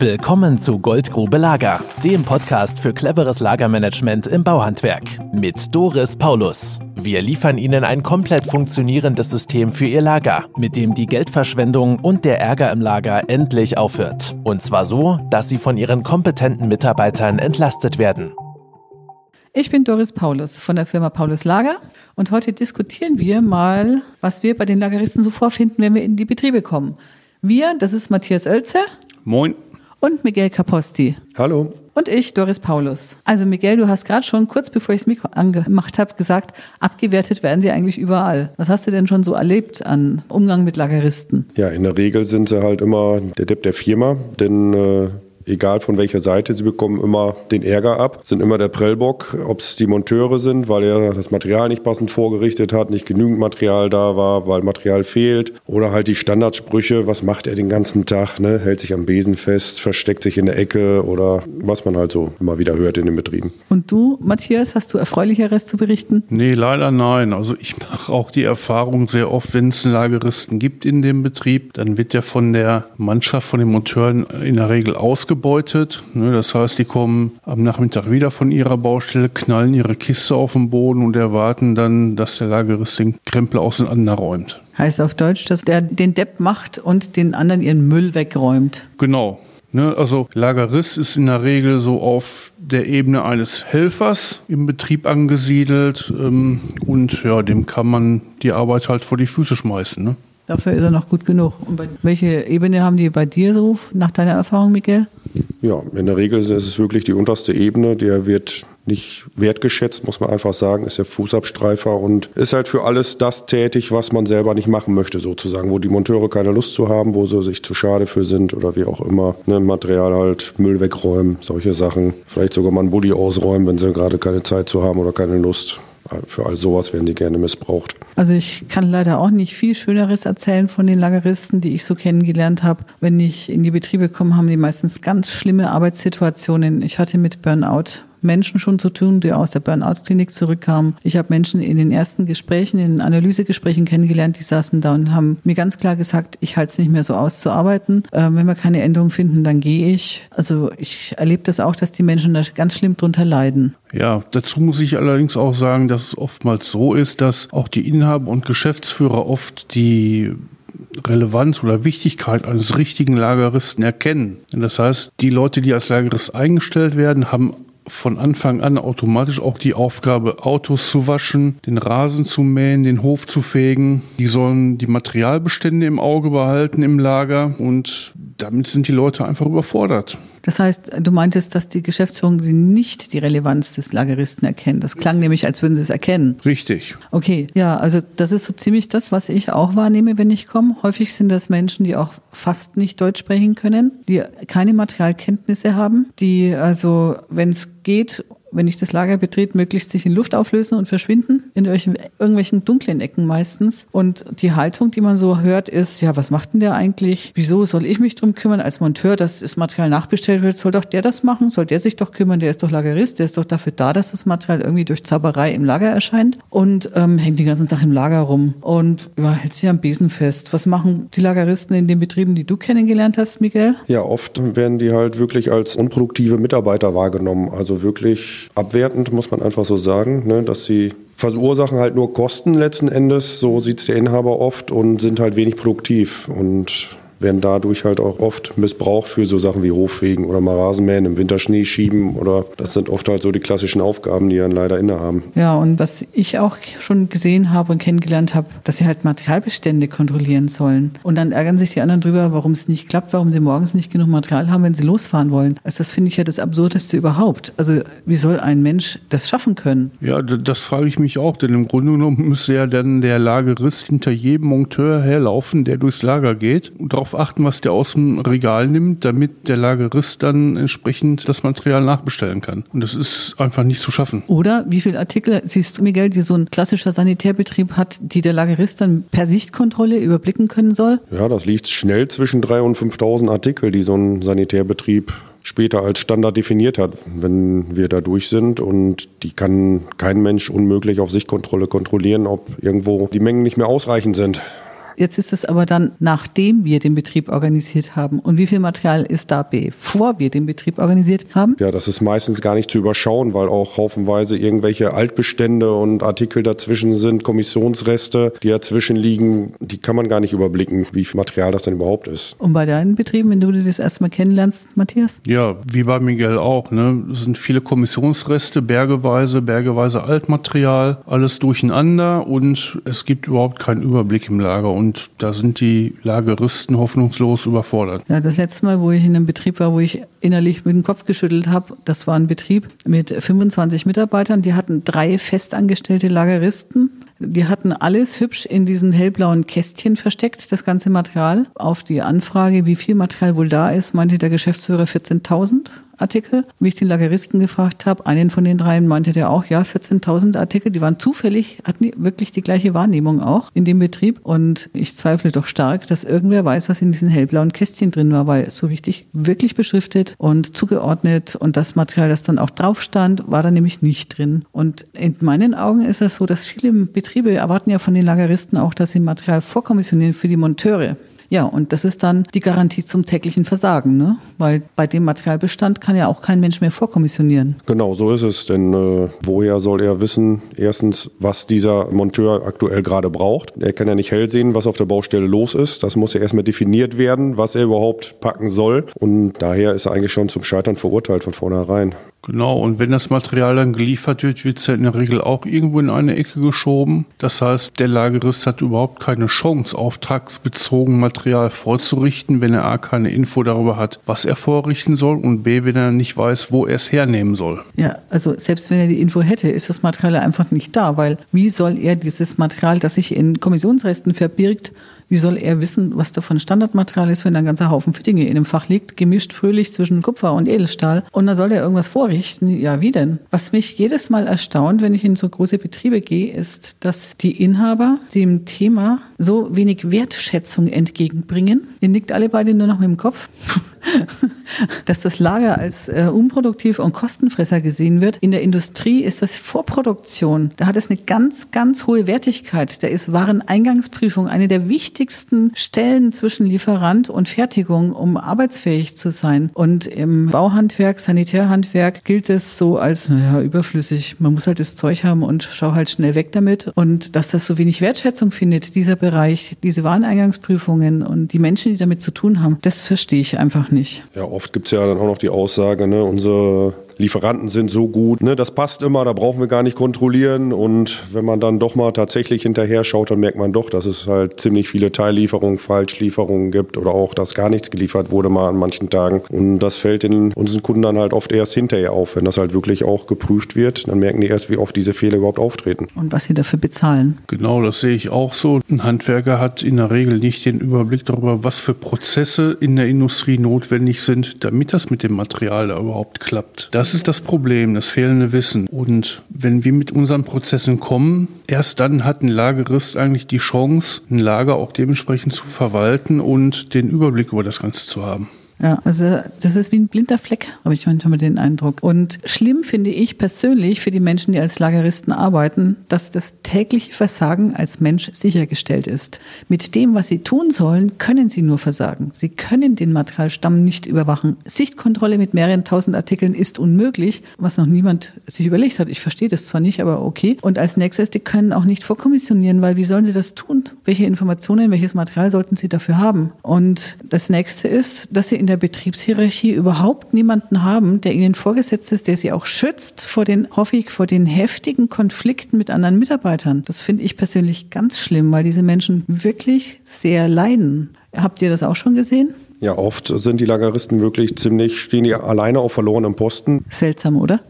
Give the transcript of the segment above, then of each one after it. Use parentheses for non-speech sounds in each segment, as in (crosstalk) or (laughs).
Willkommen zu Goldgrube Lager, dem Podcast für cleveres Lagermanagement im Bauhandwerk mit Doris Paulus. Wir liefern Ihnen ein komplett funktionierendes System für Ihr Lager, mit dem die Geldverschwendung und der Ärger im Lager endlich aufhört. Und zwar so, dass Sie von Ihren kompetenten Mitarbeitern entlastet werden. Ich bin Doris Paulus von der Firma Paulus Lager und heute diskutieren wir mal, was wir bei den Lageristen so vorfinden, wenn wir in die Betriebe kommen. Wir, das ist Matthias Oelze. Moin und Miguel Caposti. Hallo. Und ich, Doris Paulus. Also Miguel, du hast gerade schon kurz bevor ich das Mikro angemacht habe, gesagt, abgewertet werden sie eigentlich überall. Was hast du denn schon so erlebt an Umgang mit Lageristen? Ja, in der Regel sind sie halt immer der Depp der Firma, denn äh, egal von welcher Seite, sie bekommen immer den Ärger ab, sind immer der Prellbock, ob es die Monteure sind, weil er das Material nicht passend vorgerichtet hat, nicht genügend Material da war, weil Material fehlt oder halt die Standardsprüche, was macht er den ganzen Tag, ne? hält sich am Besen fest, versteckt sich in der Ecke oder was man halt so immer wieder hört in den Betrieben. Und du, Matthias, hast du Erfreulicheres zu berichten? Nee, leider nein. Also ich mache auch die Erfahrung sehr oft, wenn es einen Lageristen gibt in dem Betrieb, dann wird ja von der Mannschaft, von den Monteuren in der Regel ausgebaut ausgebeutet. Ne, das heißt, die kommen am Nachmittag wieder von ihrer Baustelle, knallen ihre Kiste auf den Boden und erwarten dann, dass der Lagerist den Krempel auseinanderräumt. Heißt auf Deutsch, dass der den Depp macht und den anderen ihren Müll wegräumt. Genau. Ne, also Lagerist ist in der Regel so auf der Ebene eines Helfers im Betrieb angesiedelt ähm, und ja, dem kann man die Arbeit halt vor die Füße schmeißen. Ne? Dafür ist er noch gut genug. Und bei, welche Ebene haben die bei dir so, nach deiner Erfahrung, Miguel? Ja, in der Regel ist es wirklich die unterste Ebene. Der wird nicht wertgeschätzt, muss man einfach sagen, ist der Fußabstreifer und ist halt für alles das tätig, was man selber nicht machen möchte, sozusagen, wo die Monteure keine Lust zu haben, wo sie sich zu schade für sind oder wie auch immer. Ne, Material halt, Müll wegräumen, solche Sachen. Vielleicht sogar mal einen Bulli ausräumen, wenn sie gerade keine Zeit zu haben oder keine Lust. Für all sowas werden die gerne missbraucht. Also ich kann leider auch nicht viel Schöneres erzählen von den Lageristen, die ich so kennengelernt habe. Wenn ich in die Betriebe komme, haben die meistens ganz schlimme Arbeitssituationen. Ich hatte mit Burnout Menschen schon zu tun, die aus der Burnout-Klinik zurückkamen. Ich habe Menschen in den ersten Gesprächen, in den Analysegesprächen kennengelernt, die saßen da und haben mir ganz klar gesagt, ich halte es nicht mehr so aus zu arbeiten. Äh, wenn wir keine Änderung finden, dann gehe ich. Also ich erlebe das auch, dass die Menschen da ganz schlimm drunter leiden. Ja, dazu muss ich allerdings auch sagen, dass es oftmals so ist, dass auch die Inhaber und Geschäftsführer oft die Relevanz oder Wichtigkeit eines richtigen Lageristen erkennen. Das heißt, die Leute, die als Lagerist eingestellt werden, haben von Anfang an automatisch auch die Aufgabe, Autos zu waschen, den Rasen zu mähen, den Hof zu fegen. Die sollen die Materialbestände im Auge behalten im Lager und damit sind die Leute einfach überfordert. Das heißt, du meintest, dass die Geschäftsführung nicht die Relevanz des Lageristen erkennt. Das klang nämlich, als würden sie es erkennen. Richtig. Okay, ja, also das ist so ziemlich das, was ich auch wahrnehme, wenn ich komme. Häufig sind das Menschen, die auch fast nicht Deutsch sprechen können, die keine Materialkenntnisse haben, die also, wenn es geht, wenn ich das Lager betrete, möglichst sich in Luft auflösen und verschwinden, in irgendwelchen dunklen Ecken meistens. Und die Haltung, die man so hört, ist, ja, was macht denn der eigentlich? Wieso soll ich mich drum kümmern als Monteur, dass das Material nachbestellt wird? Soll doch der das machen? Soll der sich doch kümmern? Der ist doch Lagerist, der ist doch dafür da, dass das Material irgendwie durch Zauberei im Lager erscheint und ähm, hängt den ganzen Tag im Lager rum und ja, hält sich am Besen fest. Was machen die Lageristen in den Betrieben, die du kennengelernt hast, Miguel? Ja, oft werden die halt wirklich als unproduktive Mitarbeiter wahrgenommen. Also wirklich abwertend, muss man einfach so sagen, ne, dass sie verursachen halt nur Kosten letzten Endes, so sieht es der Inhaber oft und sind halt wenig produktiv. Und werden dadurch halt auch oft missbraucht für so Sachen wie Hoffegen oder mal Rasenmähen im Winter Schnee schieben oder das sind oft halt so die klassischen Aufgaben, die dann leider innehaben. Ja, und was ich auch schon gesehen habe und kennengelernt habe, dass sie halt Materialbestände kontrollieren sollen. Und dann ärgern sich die anderen drüber, warum es nicht klappt, warum sie morgens nicht genug Material haben, wenn sie losfahren wollen. Also das finde ich ja das Absurdeste überhaupt. Also wie soll ein Mensch das schaffen können? Ja, das frage ich mich auch, denn im Grunde genommen müsste ja dann der Lagerist hinter jedem Monteur herlaufen, der durchs Lager geht und darauf darauf achten, was der aus dem Regal nimmt, damit der Lagerist dann entsprechend das Material nachbestellen kann. Und das ist einfach nicht zu schaffen. Oder wie viele Artikel siehst du, Miguel, die so ein klassischer Sanitärbetrieb hat, die der Lagerist dann per Sichtkontrolle überblicken können soll? Ja, das liegt schnell zwischen 3.000 und 5.000 Artikel, die so ein Sanitärbetrieb später als Standard definiert hat, wenn wir da durch sind. Und die kann kein Mensch unmöglich auf Sichtkontrolle kontrollieren, ob irgendwo die Mengen nicht mehr ausreichend sind. Jetzt ist es aber dann, nachdem wir den Betrieb organisiert haben. Und wie viel Material ist da, bevor wir den Betrieb organisiert haben? Ja, das ist meistens gar nicht zu überschauen, weil auch haufenweise irgendwelche Altbestände und Artikel dazwischen sind, Kommissionsreste, die dazwischen liegen. Die kann man gar nicht überblicken, wie viel Material das denn überhaupt ist. Und bei deinen Betrieben, wenn du das erstmal kennenlernst, Matthias? Ja, wie bei Miguel auch. Ne? Es sind viele Kommissionsreste, bergeweise, bergeweise Altmaterial, alles durcheinander und es gibt überhaupt keinen Überblick im Lager. Und da sind die Lageristen hoffnungslos überfordert. Ja, das letzte Mal, wo ich in einem Betrieb war, wo ich innerlich mit dem Kopf geschüttelt habe, das war ein Betrieb mit 25 Mitarbeitern. Die hatten drei festangestellte Lageristen. Die hatten alles hübsch in diesen hellblauen Kästchen versteckt, das ganze Material. Auf die Anfrage, wie viel Material wohl da ist, meinte der Geschäftsführer 14.000. Artikel. Wie ich den Lageristen gefragt habe, einen von den dreien meinte der auch, ja, 14.000 Artikel, die waren zufällig, hatten wirklich die gleiche Wahrnehmung auch in dem Betrieb. Und ich zweifle doch stark, dass irgendwer weiß, was in diesen hellblauen Kästchen drin war, weil so richtig wirklich beschriftet und zugeordnet und das Material, das dann auch drauf stand, war da nämlich nicht drin. Und in meinen Augen ist es so, dass viele Betriebe erwarten ja von den Lageristen auch, dass sie Material vorkommissionieren für die Monteure. Ja, und das ist dann die Garantie zum täglichen Versagen, ne? weil bei dem Materialbestand kann ja auch kein Mensch mehr vorkommissionieren. Genau, so ist es. Denn äh, woher soll er wissen, erstens, was dieser Monteur aktuell gerade braucht? Er kann ja nicht hell sehen, was auf der Baustelle los ist. Das muss ja erstmal definiert werden, was er überhaupt packen soll. Und daher ist er eigentlich schon zum Scheitern verurteilt von vornherein. Genau, und wenn das Material dann geliefert wird, wird es ja in der Regel auch irgendwo in eine Ecke geschoben. Das heißt, der Lagerist hat überhaupt keine Chance, auftragsbezogen Material vorzurichten, wenn er A keine Info darüber hat, was er vorrichten soll und B, wenn er nicht weiß, wo er es hernehmen soll. Ja, also selbst wenn er die Info hätte, ist das Material einfach nicht da, weil wie soll er dieses Material, das sich in Kommissionsresten verbirgt, wie soll er wissen, was davon Standardmaterial ist, wenn ein ganzer Haufen für Dinge in einem Fach liegt, gemischt fröhlich zwischen Kupfer und Edelstahl? Und da soll er irgendwas vorrichten? Ja, wie denn? Was mich jedes Mal erstaunt, wenn ich in so große Betriebe gehe, ist, dass die Inhaber dem Thema so wenig Wertschätzung entgegenbringen. Ihr nickt alle beide nur noch mit dem Kopf. (laughs) dass das Lager als äh, unproduktiv und Kostenfresser gesehen wird. In der Industrie ist das Vorproduktion. Da hat es eine ganz, ganz hohe Wertigkeit. Da ist Wareneingangsprüfung eine der wichtigsten Stellen zwischen Lieferant und Fertigung, um arbeitsfähig zu sein. Und im Bauhandwerk, Sanitärhandwerk gilt es so als, naja, überflüssig. Man muss halt das Zeug haben und schau halt schnell weg damit. Und dass das so wenig Wertschätzung findet, dieser Bereich, diese Wareneingangsprüfungen und die Menschen, die damit zu tun haben, das verstehe ich einfach nicht. Ja, oft gibt es ja dann auch noch die Aussage, ne, unsere Lieferanten sind so gut, ne, das passt immer, da brauchen wir gar nicht kontrollieren. Und wenn man dann doch mal tatsächlich hinterher schaut, dann merkt man doch, dass es halt ziemlich viele Teillieferungen, Falschlieferungen gibt oder auch, dass gar nichts geliefert wurde mal an manchen Tagen. Und das fällt in unseren Kunden dann halt oft erst hinterher auf, wenn das halt wirklich auch geprüft wird. Dann merken die erst, wie oft diese Fehler überhaupt auftreten. Und was sie dafür bezahlen. Genau, das sehe ich auch so. Ein Handwerker hat in der Regel nicht den Überblick darüber, was für Prozesse in der Industrie notwendig sind, damit das mit dem Material da überhaupt klappt. Das das ist das Problem, das fehlende Wissen. Und wenn wir mit unseren Prozessen kommen, erst dann hat ein Lagerist eigentlich die Chance, ein Lager auch dementsprechend zu verwalten und den Überblick über das Ganze zu haben. Ja, also das ist wie ein blinder Fleck, habe ich manchmal den Eindruck. Und schlimm finde ich persönlich für die Menschen, die als Lageristen arbeiten, dass das tägliche Versagen als Mensch sichergestellt ist. Mit dem, was sie tun sollen, können sie nur versagen. Sie können den Materialstamm nicht überwachen. Sichtkontrolle mit mehreren tausend Artikeln ist unmöglich, was noch niemand sich überlegt hat. Ich verstehe das zwar nicht, aber okay. Und als nächstes, die können auch nicht vorkommissionieren, weil wie sollen sie das tun? Welche Informationen, welches Material sollten sie dafür haben? Und das nächste ist, dass sie in der Betriebshierarchie überhaupt niemanden haben, der ihnen vorgesetzt ist, der sie auch schützt vor den, hoffe ich, vor den heftigen Konflikten mit anderen Mitarbeitern. Das finde ich persönlich ganz schlimm, weil diese Menschen wirklich sehr leiden. Habt ihr das auch schon gesehen? Ja, oft sind die Lageristen wirklich ziemlich, stehen die alleine auf verlorenem Posten. Seltsam, oder?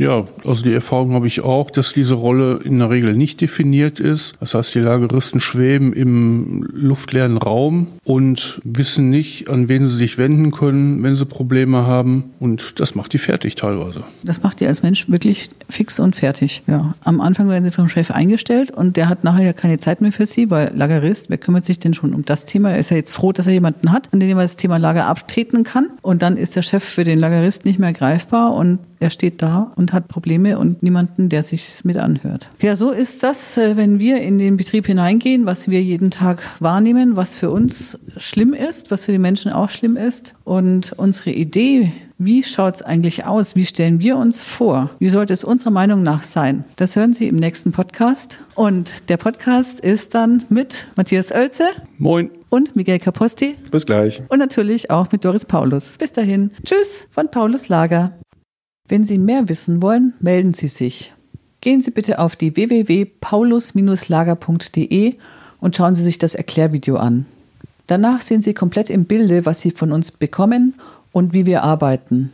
Ja, also die Erfahrung habe ich auch, dass diese Rolle in der Regel nicht definiert ist. Das heißt, die Lageristen schweben im luftleeren Raum und wissen nicht, an wen sie sich wenden können, wenn sie Probleme haben. Und das macht die fertig teilweise. Das macht die als Mensch wirklich fix und fertig. Ja. Am Anfang werden sie vom Chef eingestellt und der hat nachher ja keine Zeit mehr für sie, weil Lagerist, wer kümmert sich denn schon um das Thema? Er ist ja jetzt froh, dass er jemanden hat, an dem er das Thema Lager abtreten kann. Und dann ist der Chef für den Lagerist nicht mehr greifbar und er steht da und hat Probleme und niemanden, der sich mit anhört. Ja, so ist das, äh, wenn wir in den Betrieb hineingehen, was wir jeden Tag wahrnehmen, was für uns schlimm ist, was für die Menschen auch schlimm ist. Und unsere Idee, wie schaut es eigentlich aus? Wie stellen wir uns vor? Wie sollte es unserer Meinung nach sein? Das hören Sie im nächsten Podcast. Und der Podcast ist dann mit Matthias Oelze. Moin. Und Miguel Caposti. Bis gleich. Und natürlich auch mit Doris Paulus. Bis dahin. Tschüss von Paulus Lager. Wenn Sie mehr wissen wollen, melden Sie sich. Gehen Sie bitte auf die www.paulus-lager.de und schauen Sie sich das Erklärvideo an. Danach sehen Sie komplett im Bilde, was Sie von uns bekommen und wie wir arbeiten.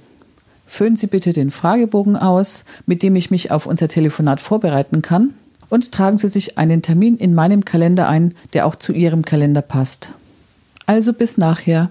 Füllen Sie bitte den Fragebogen aus, mit dem ich mich auf unser Telefonat vorbereiten kann, und tragen Sie sich einen Termin in meinem Kalender ein, der auch zu Ihrem Kalender passt. Also bis nachher.